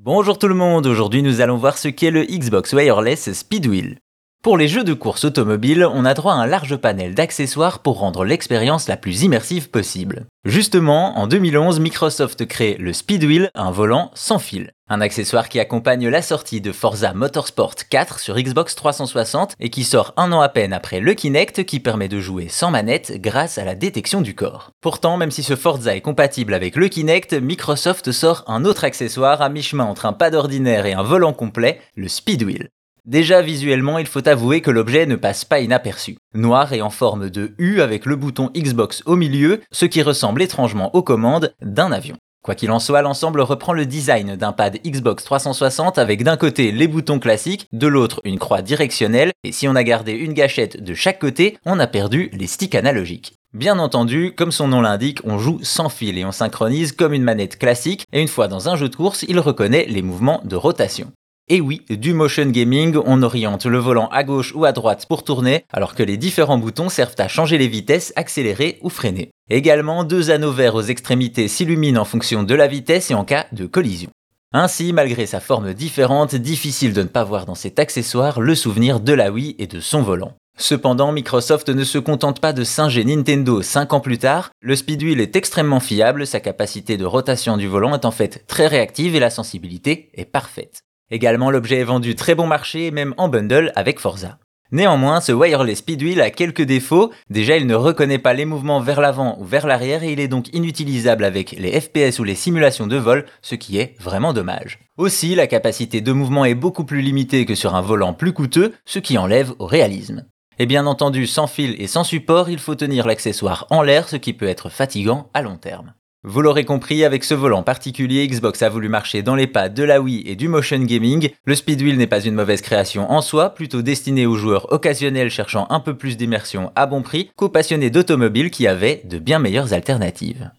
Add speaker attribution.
Speaker 1: Bonjour tout le monde, aujourd'hui nous allons voir ce qu'est le Xbox Wireless Speedwheel. Pour les jeux de course automobile, on a droit à un large panel d'accessoires pour rendre l'expérience la plus immersive possible. Justement, en 2011, Microsoft crée le Speedwheel, un volant sans fil. Un accessoire qui accompagne la sortie de Forza Motorsport 4 sur Xbox 360 et qui sort un an à peine après le Kinect qui permet de jouer sans manette grâce à la détection du corps. Pourtant, même si ce Forza est compatible avec le Kinect, Microsoft sort un autre accessoire à mi-chemin entre un pad ordinaire et un volant complet, le Speedwheel. Déjà visuellement, il faut avouer que l'objet ne passe pas inaperçu. Noir et en forme de U avec le bouton Xbox au milieu, ce qui ressemble étrangement aux commandes d'un avion. Quoi qu'il en soit, l'ensemble reprend le design d'un pad Xbox 360 avec d'un côté les boutons classiques, de l'autre une croix directionnelle, et si on a gardé une gâchette de chaque côté, on a perdu les sticks analogiques. Bien entendu, comme son nom l'indique, on joue sans fil et on synchronise comme une manette classique, et une fois dans un jeu de course, il reconnaît les mouvements de rotation. Et oui, du motion gaming, on oriente le volant à gauche ou à droite pour tourner, alors que les différents boutons servent à changer les vitesses, accélérer ou freiner. Également, deux anneaux verts aux extrémités s'illuminent en fonction de la vitesse et en cas de collision. Ainsi, malgré sa forme différente, difficile de ne pas voir dans cet accessoire le souvenir de la Wii et de son volant. Cependant, Microsoft ne se contente pas de singer Nintendo 5 ans plus tard, le Speedwheel est extrêmement fiable, sa capacité de rotation du volant est en fait très réactive et la sensibilité est parfaite. Également, l'objet est vendu très bon marché, même en bundle avec Forza. Néanmoins, ce wireless speedwheel a quelques défauts. Déjà, il ne reconnaît pas les mouvements vers l'avant ou vers l'arrière et il est donc inutilisable avec les FPS ou les simulations de vol, ce qui est vraiment dommage. Aussi, la capacité de mouvement est beaucoup plus limitée que sur un volant plus coûteux, ce qui enlève au réalisme. Et bien entendu, sans fil et sans support, il faut tenir l'accessoire en l'air, ce qui peut être fatigant à long terme. Vous l'aurez compris, avec ce volant particulier, Xbox a voulu marcher dans les pas de la Wii et du motion gaming. Le Speedwheel n'est pas une mauvaise création en soi, plutôt destiné aux joueurs occasionnels cherchant un peu plus d'immersion à bon prix qu'aux passionnés d'automobile qui avaient de bien meilleures alternatives.